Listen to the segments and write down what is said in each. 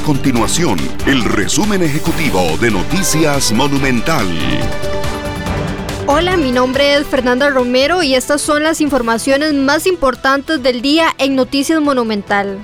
continuación el resumen ejecutivo de Noticias Monumental. Hola, mi nombre es Fernanda Romero y estas son las informaciones más importantes del día en Noticias Monumental.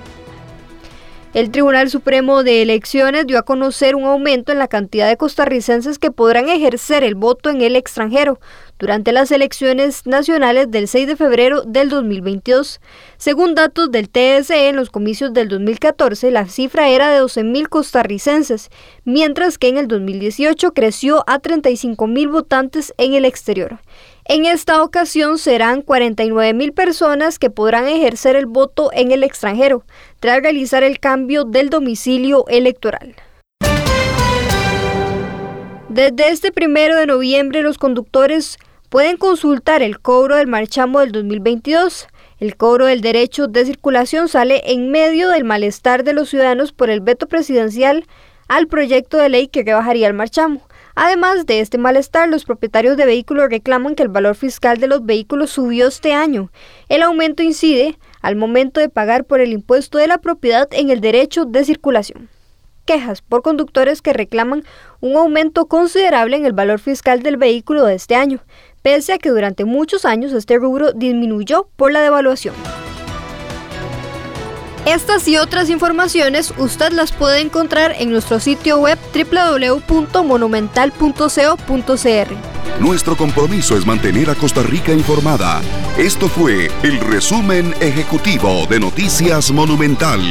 El Tribunal Supremo de Elecciones dio a conocer un aumento en la cantidad de costarricenses que podrán ejercer el voto en el extranjero durante las elecciones nacionales del 6 de febrero del 2022. Según datos del TSE, en los comicios del 2014 la cifra era de 12.000 costarricenses, mientras que en el 2018 creció a 35.000 votantes en el exterior. En esta ocasión serán 49 mil personas que podrán ejercer el voto en el extranjero tras realizar el cambio del domicilio electoral. Desde este primero de noviembre los conductores pueden consultar el cobro del marchamo del 2022. El cobro del derecho de circulación sale en medio del malestar de los ciudadanos por el veto presidencial al proyecto de ley que rebajaría el marchamo. Además de este malestar, los propietarios de vehículos reclaman que el valor fiscal de los vehículos subió este año. El aumento incide al momento de pagar por el impuesto de la propiedad en el derecho de circulación. Quejas por conductores que reclaman un aumento considerable en el valor fiscal del vehículo de este año, pese a que durante muchos años este rubro disminuyó por la devaluación. Estas y otras informaciones usted las puede encontrar en nuestro sitio web www.monumental.co.cr. Nuestro compromiso es mantener a Costa Rica informada. Esto fue el resumen ejecutivo de Noticias Monumental.